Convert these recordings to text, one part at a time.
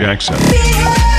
Jackson.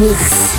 Mix,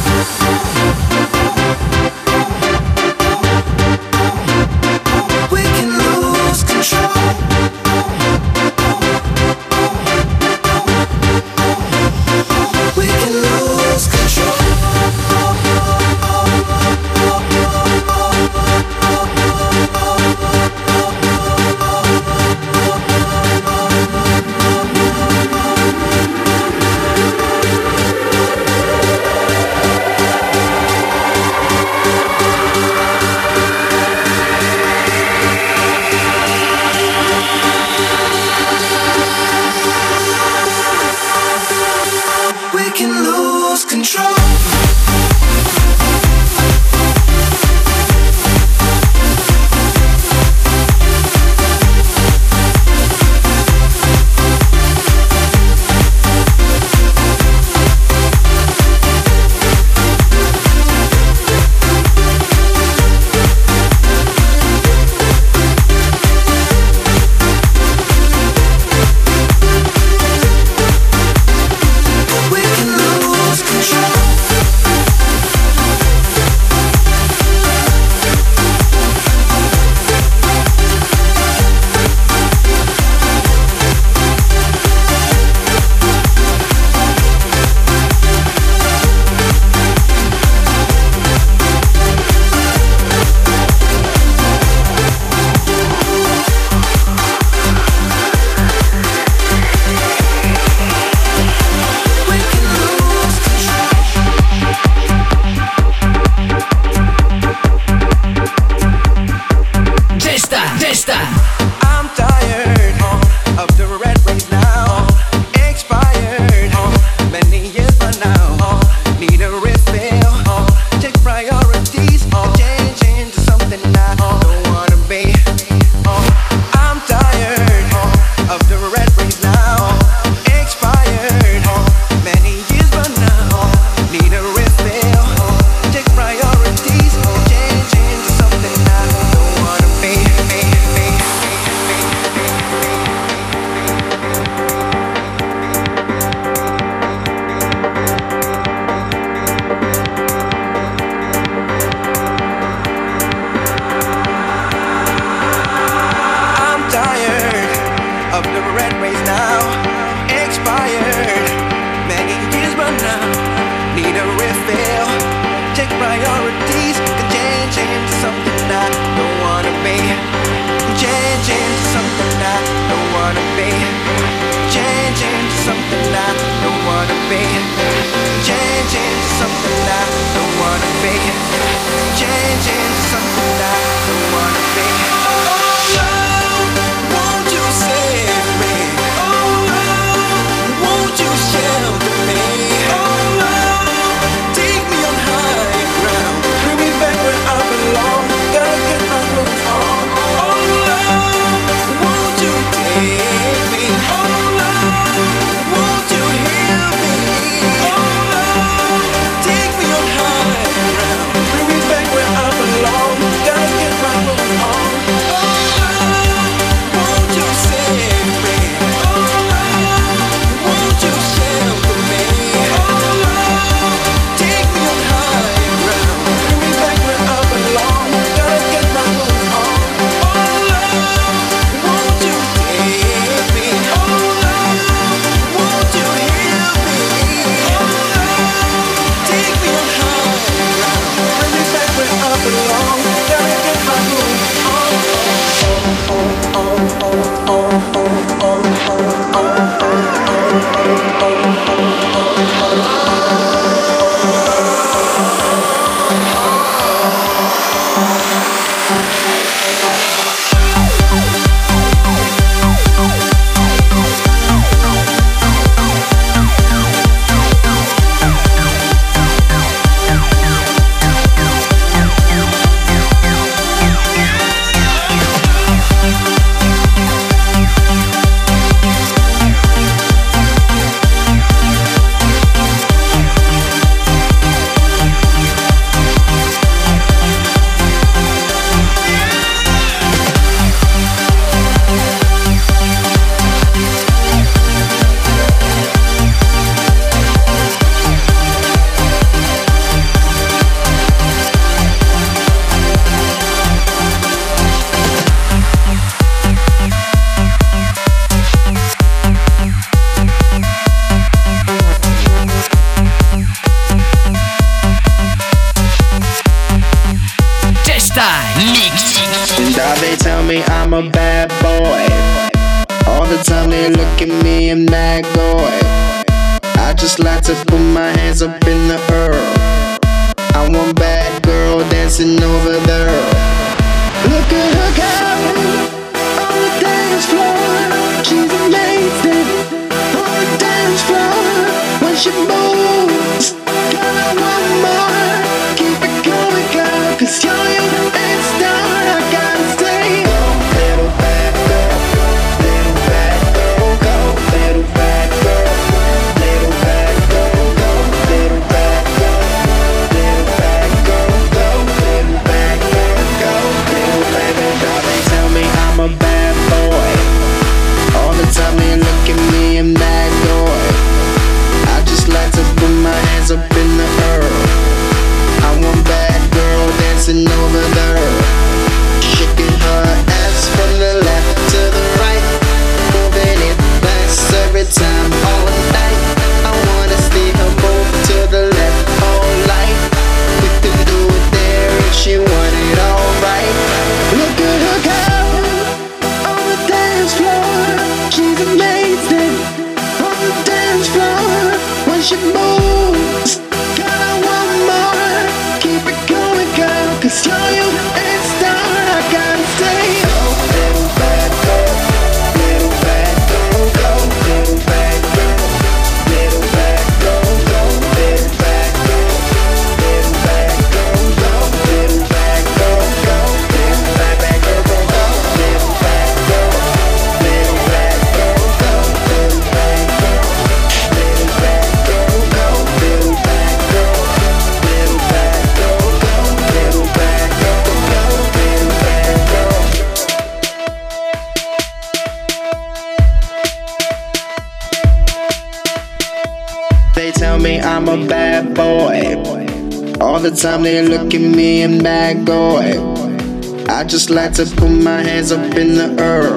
like to put my hands up in the air.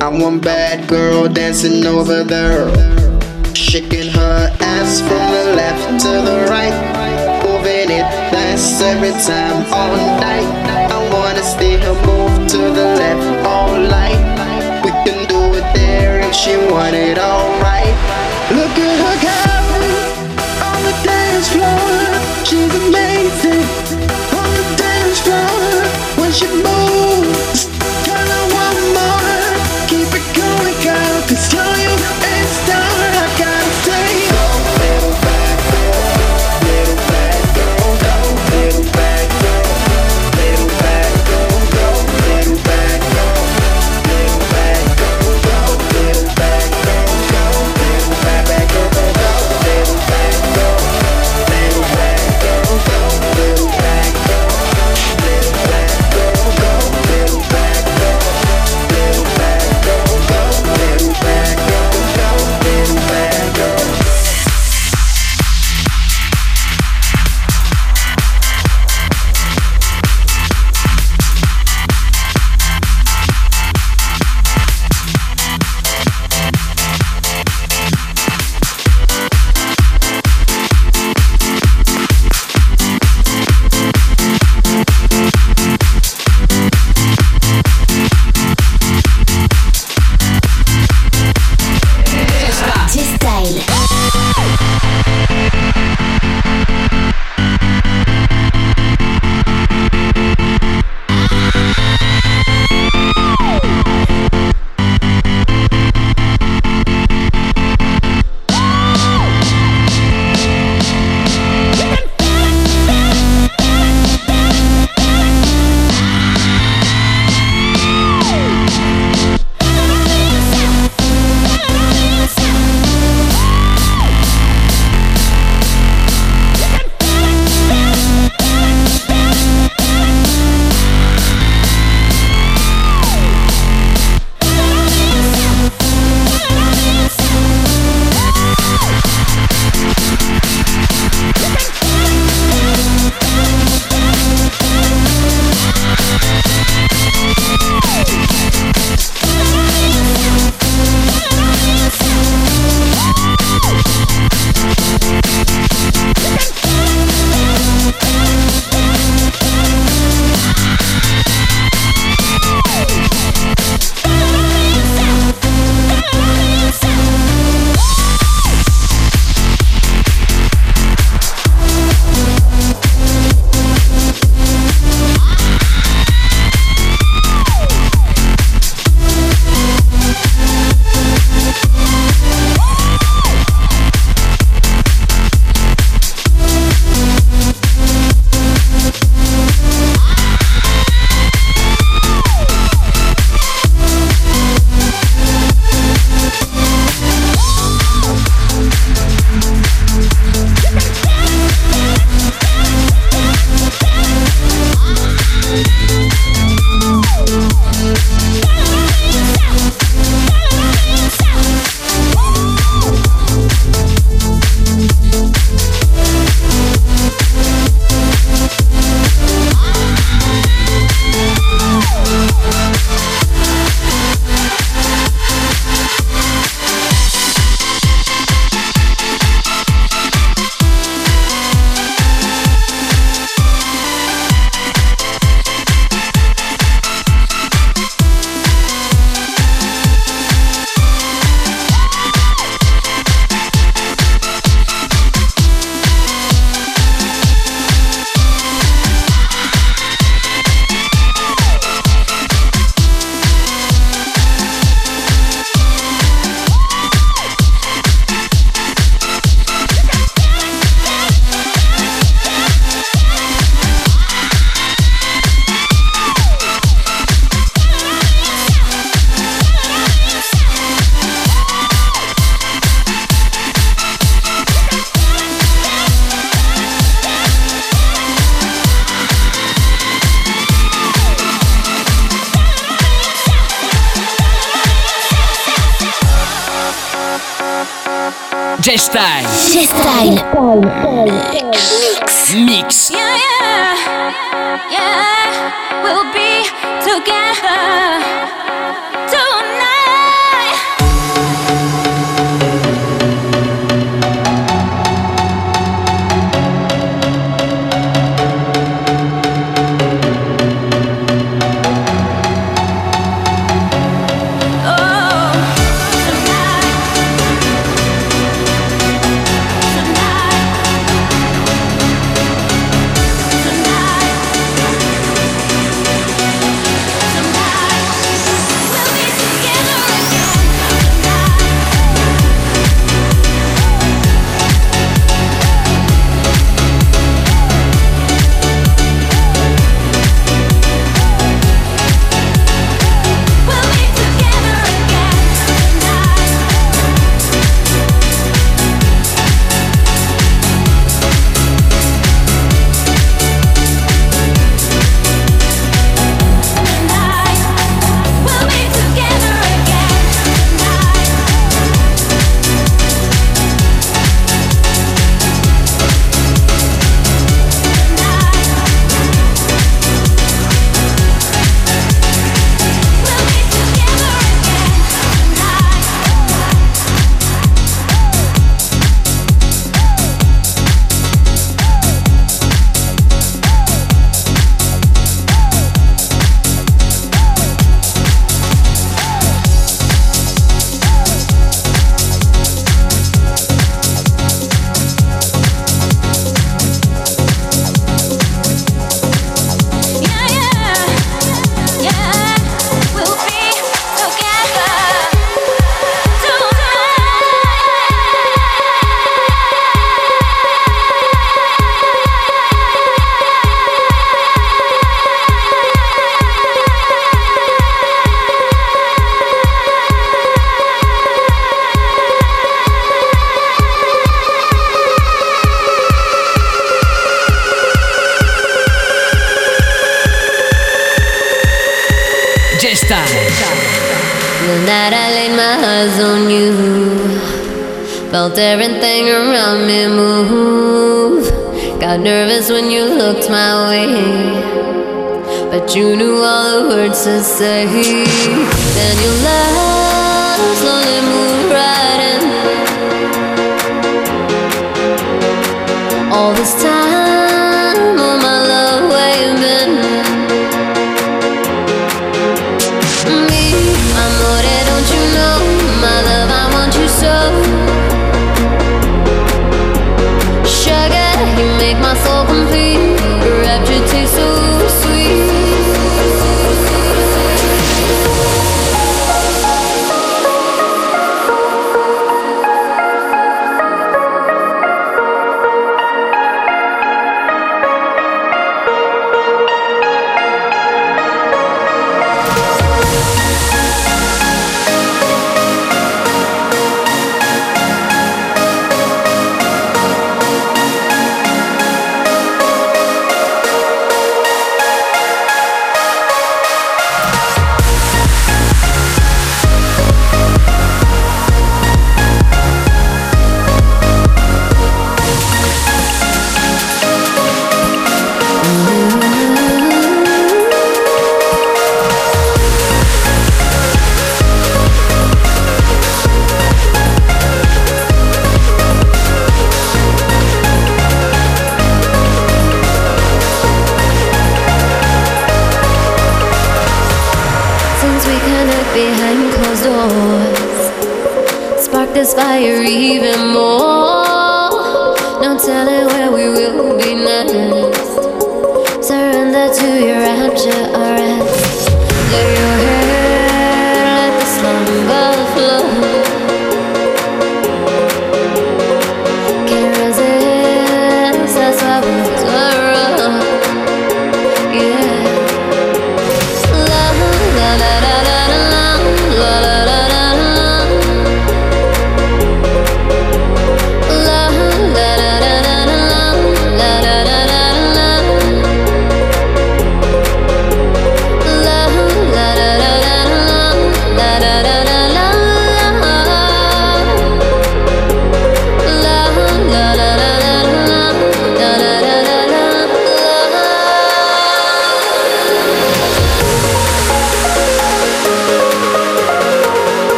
I want bad girl dancing over there. Shaking her ass from the left to the right. Moving it fast every time all night. I wanna see her move to the left all night. We can do it there if she want it alright. Look at her go on the dance floor. She's amazing should move.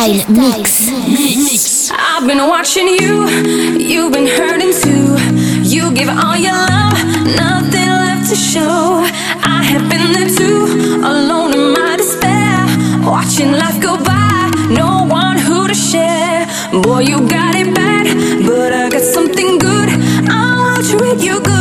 Style Mix. Mix. I've been watching you, you've been hurting too. You give all your love, nothing left to show. I have been there too, alone in my despair. Watching life go by, no one who to share. Boy, you got it bad, but I got something good. I want to treat you good.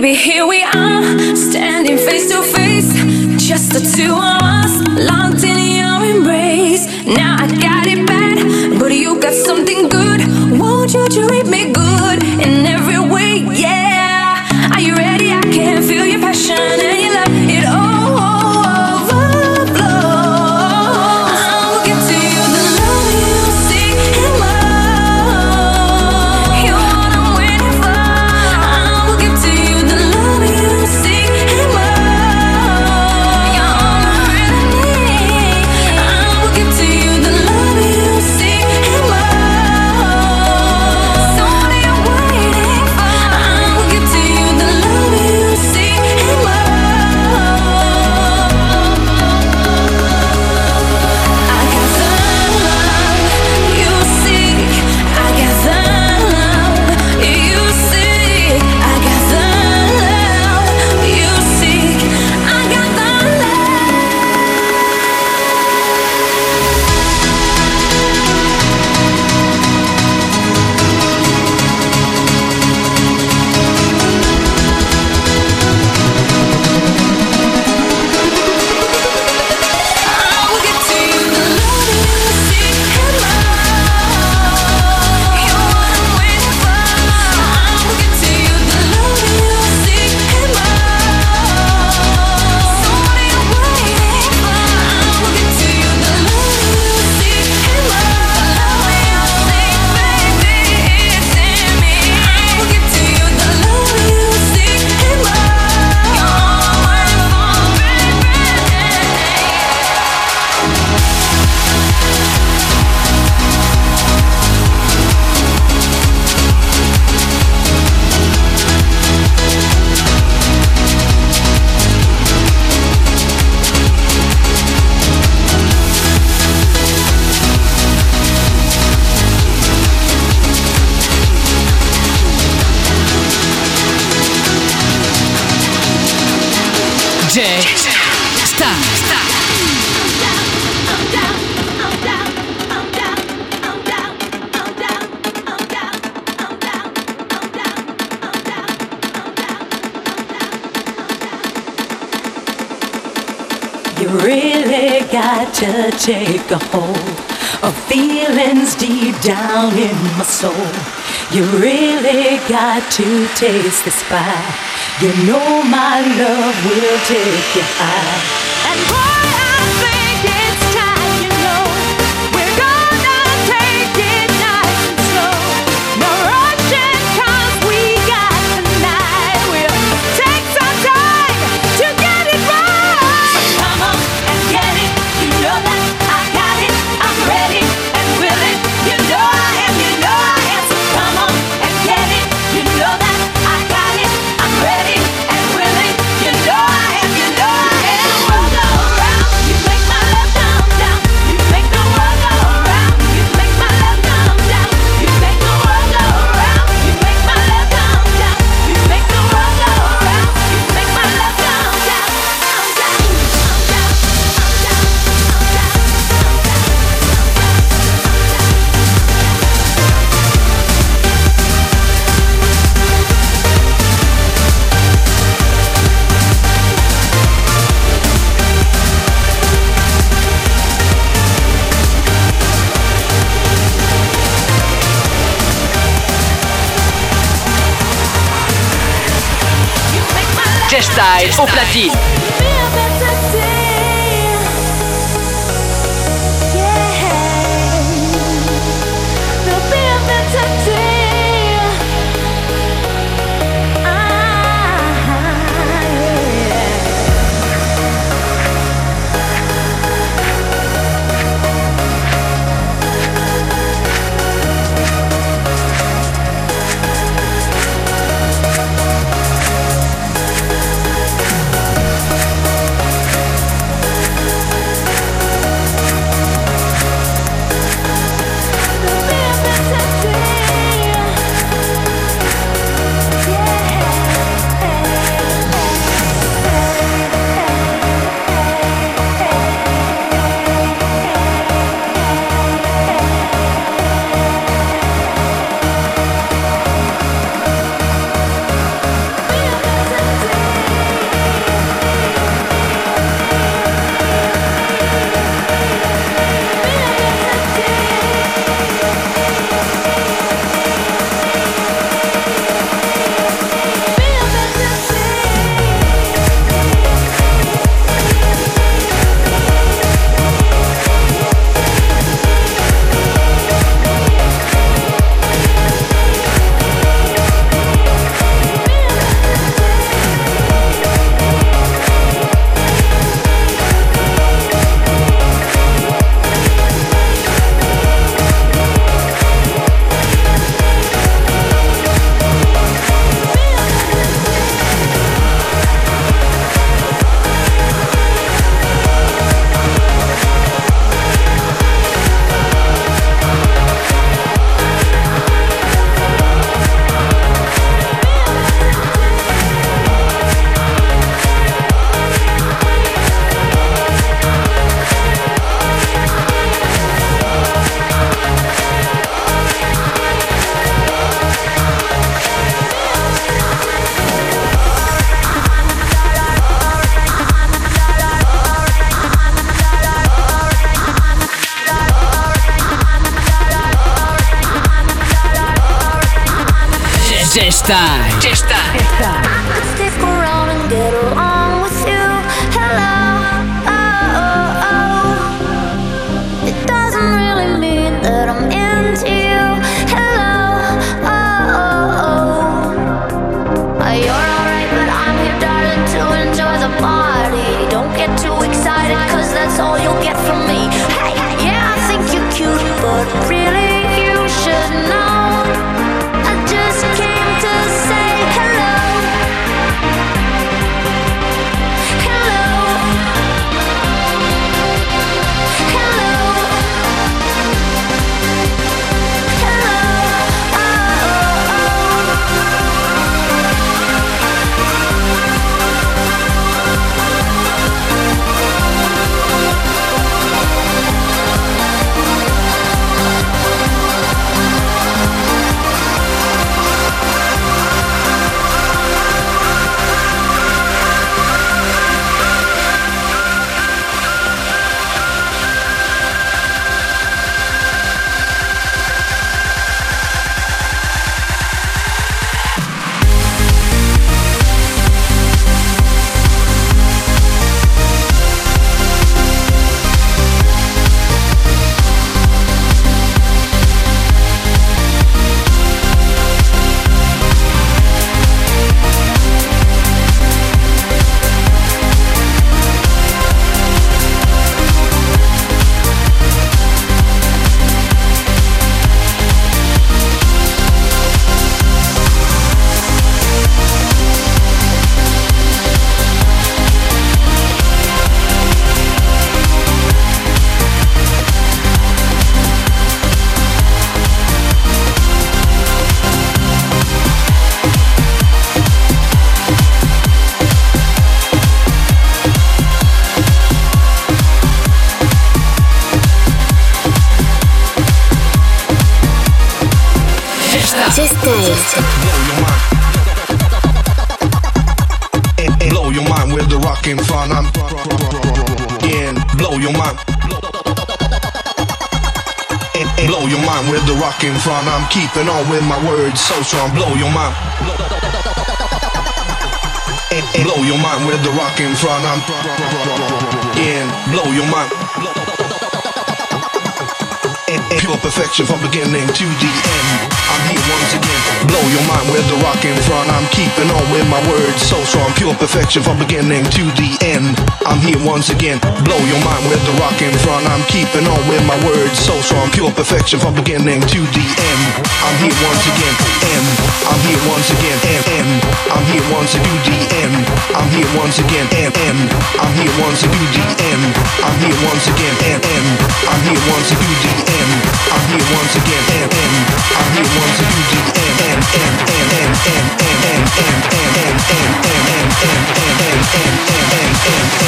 Baby, here we are, standing face to face. Just the two of us, locked in your embrace. Now I got it bad, but you got something good. Won't you treat me? take a hold of feelings deep down in my soul. You really got to taste this fire. You know my love will take you high. Styles au platine. Strong. Blow your mind. Blow your mind with the rockin' fun. I'm again. Blow your mind. Pure perfection from beginning to the your mind with the rockin' front. I'm keeping on with my words so strong. Pure perfection from beginning to the end. I'm here once again. Blow your mind with the rockin' front. I'm keeping on with my words so strong. Pure perfection from beginning to the end. I'm here once again. End. I'm here once again. End. End. I'm here once to do the end. I'm here once again. End. End. I'm here once to do the end. I'm here once again. End. End. I'm here once to do the end. I'm here once again. Thank you.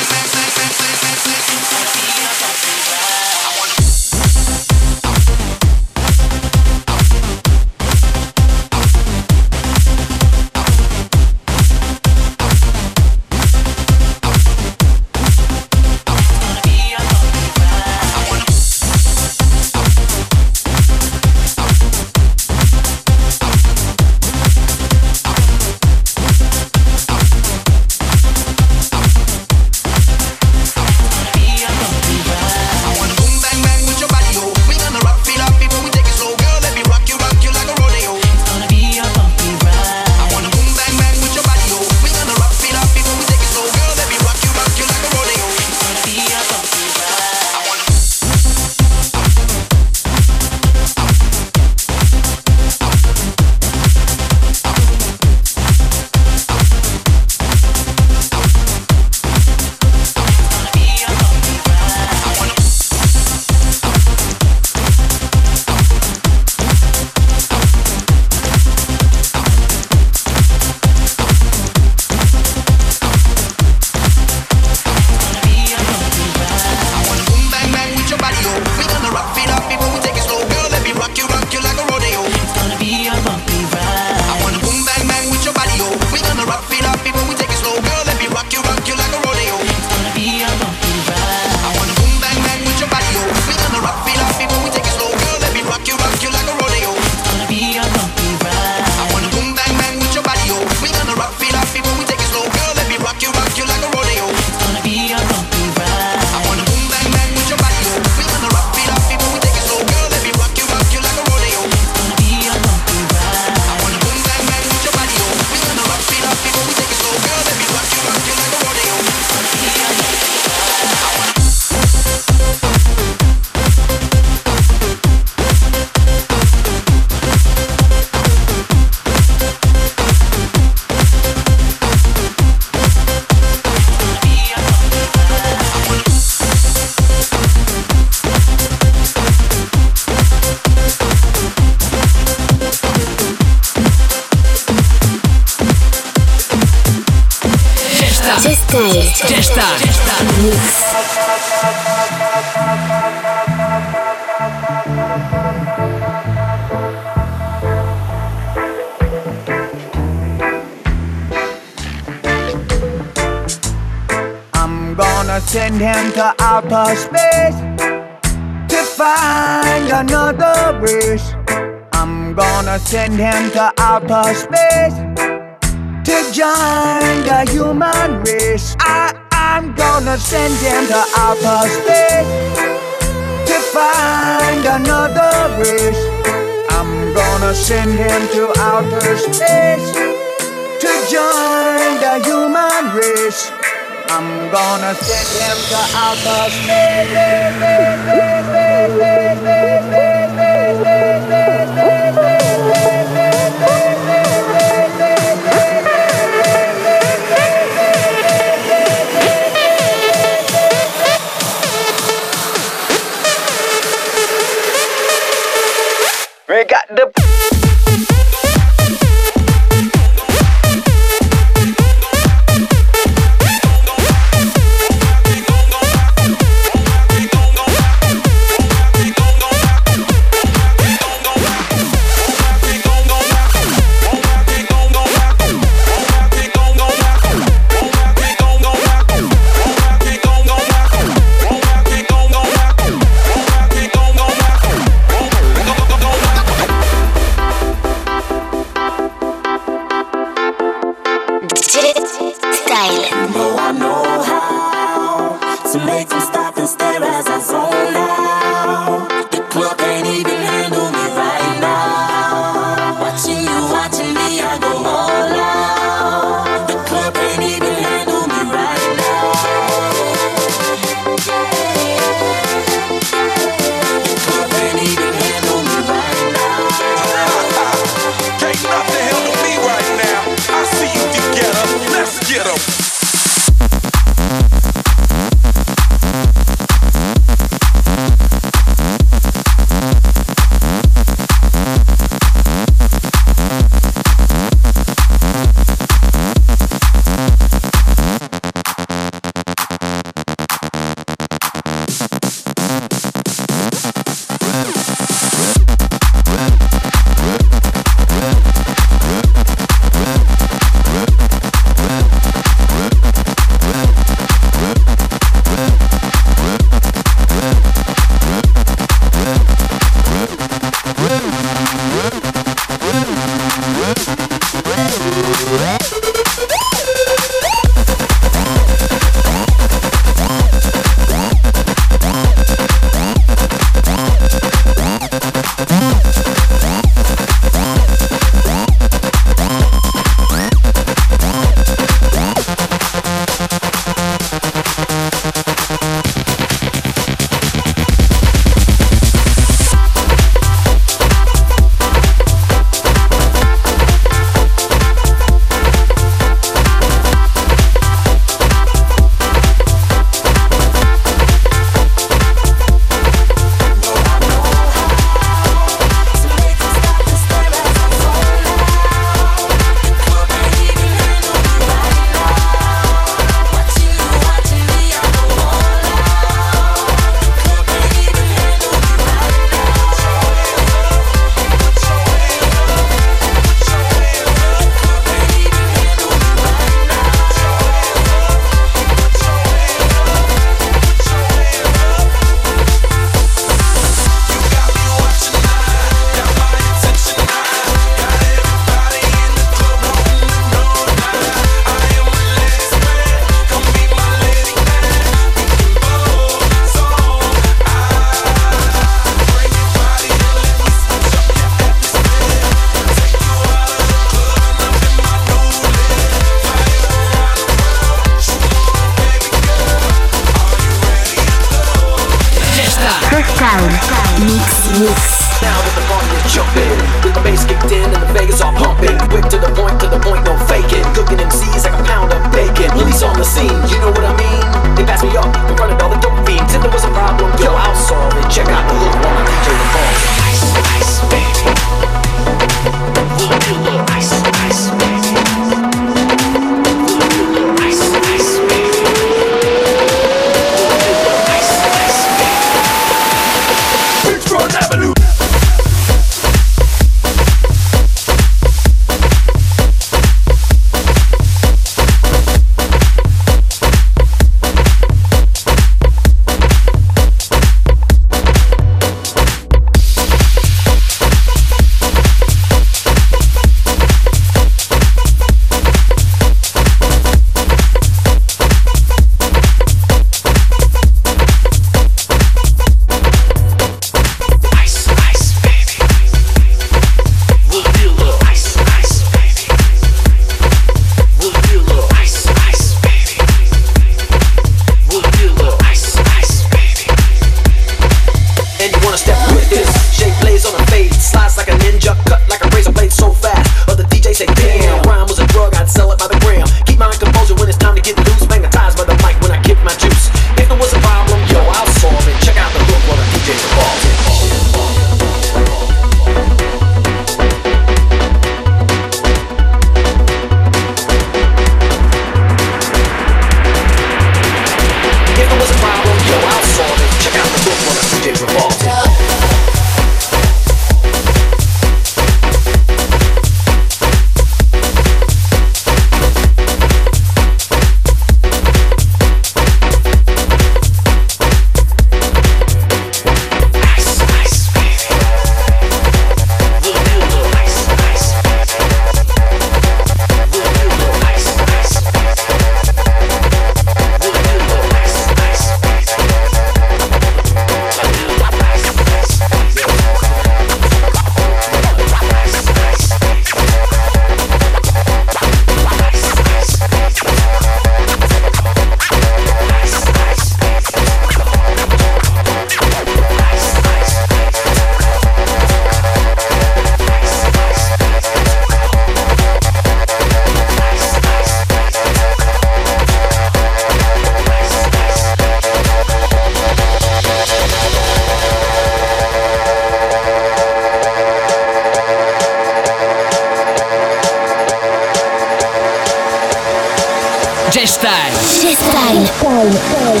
J-Style. J-Style.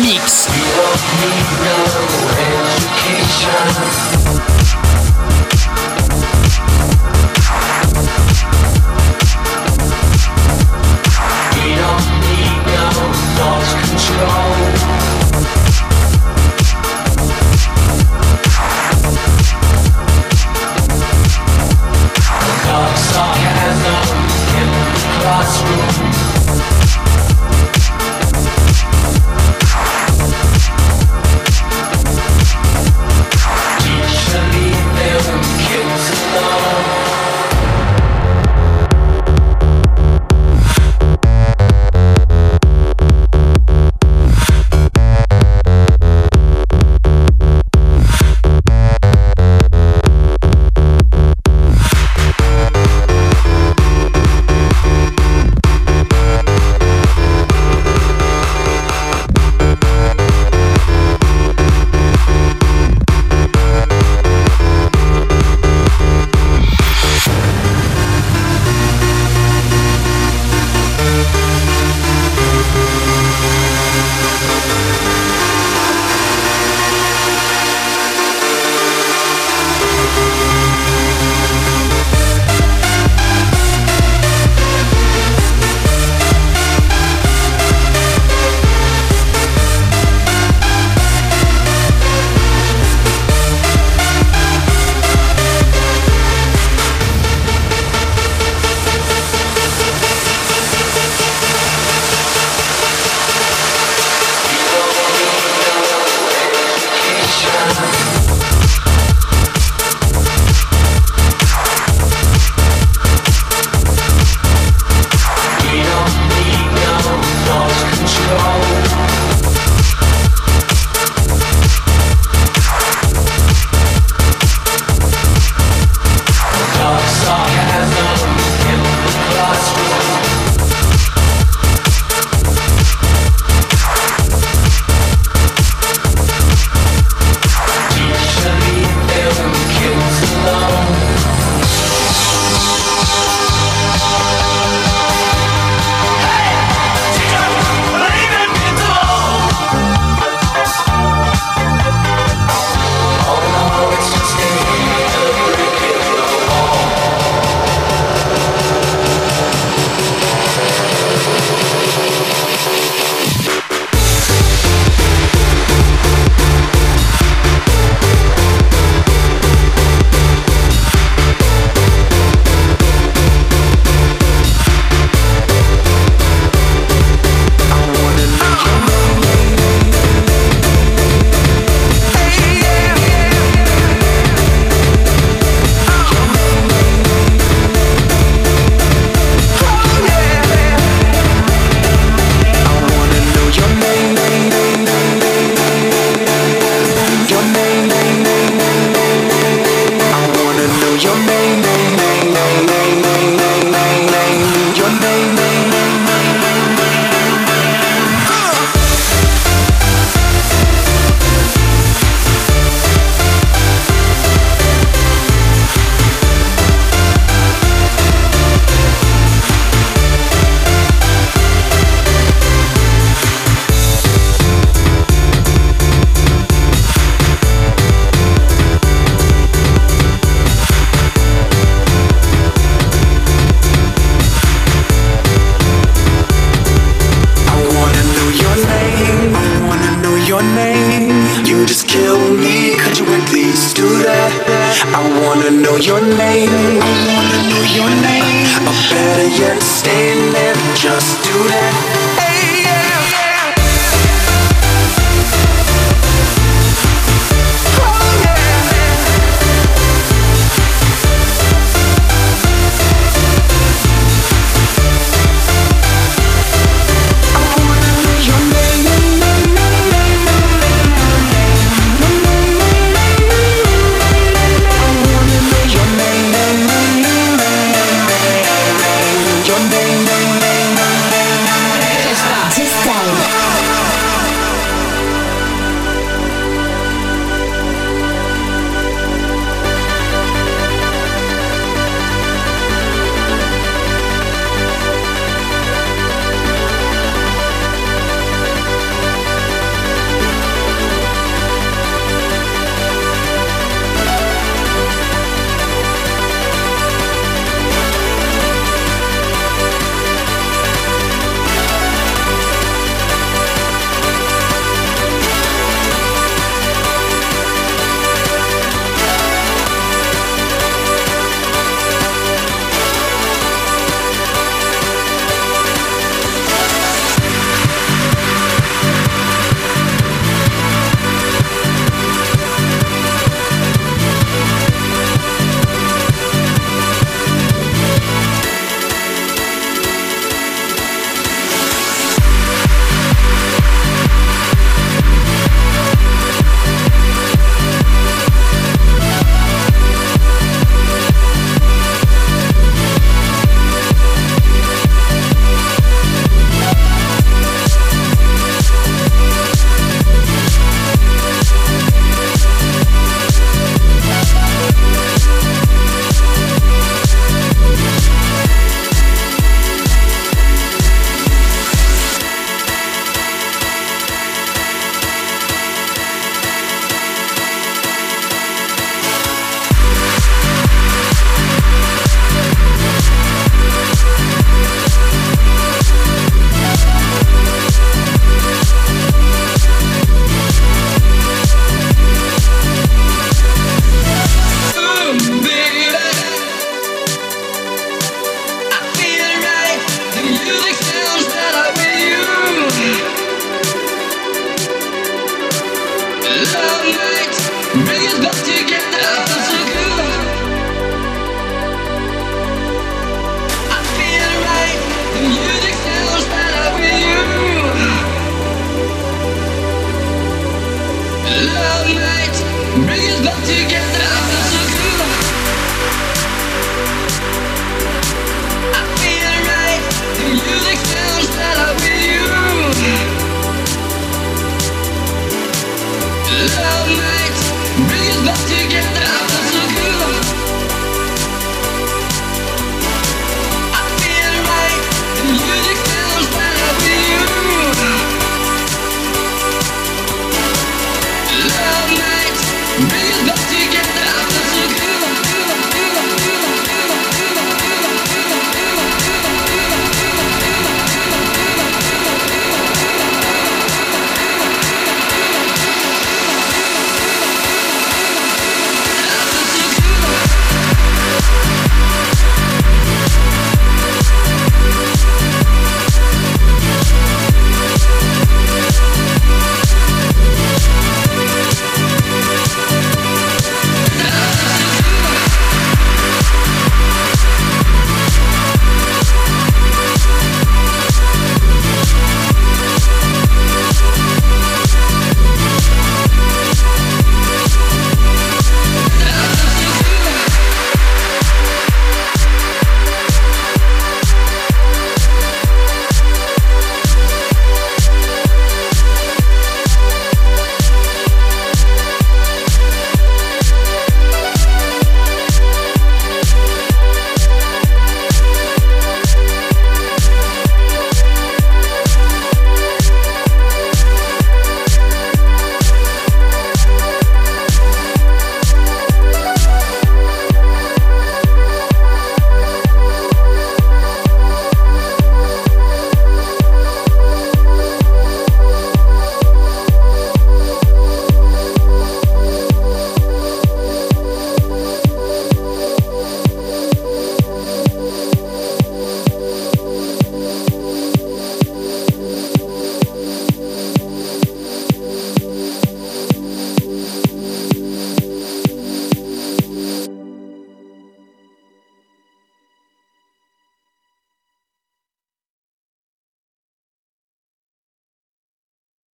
Mix.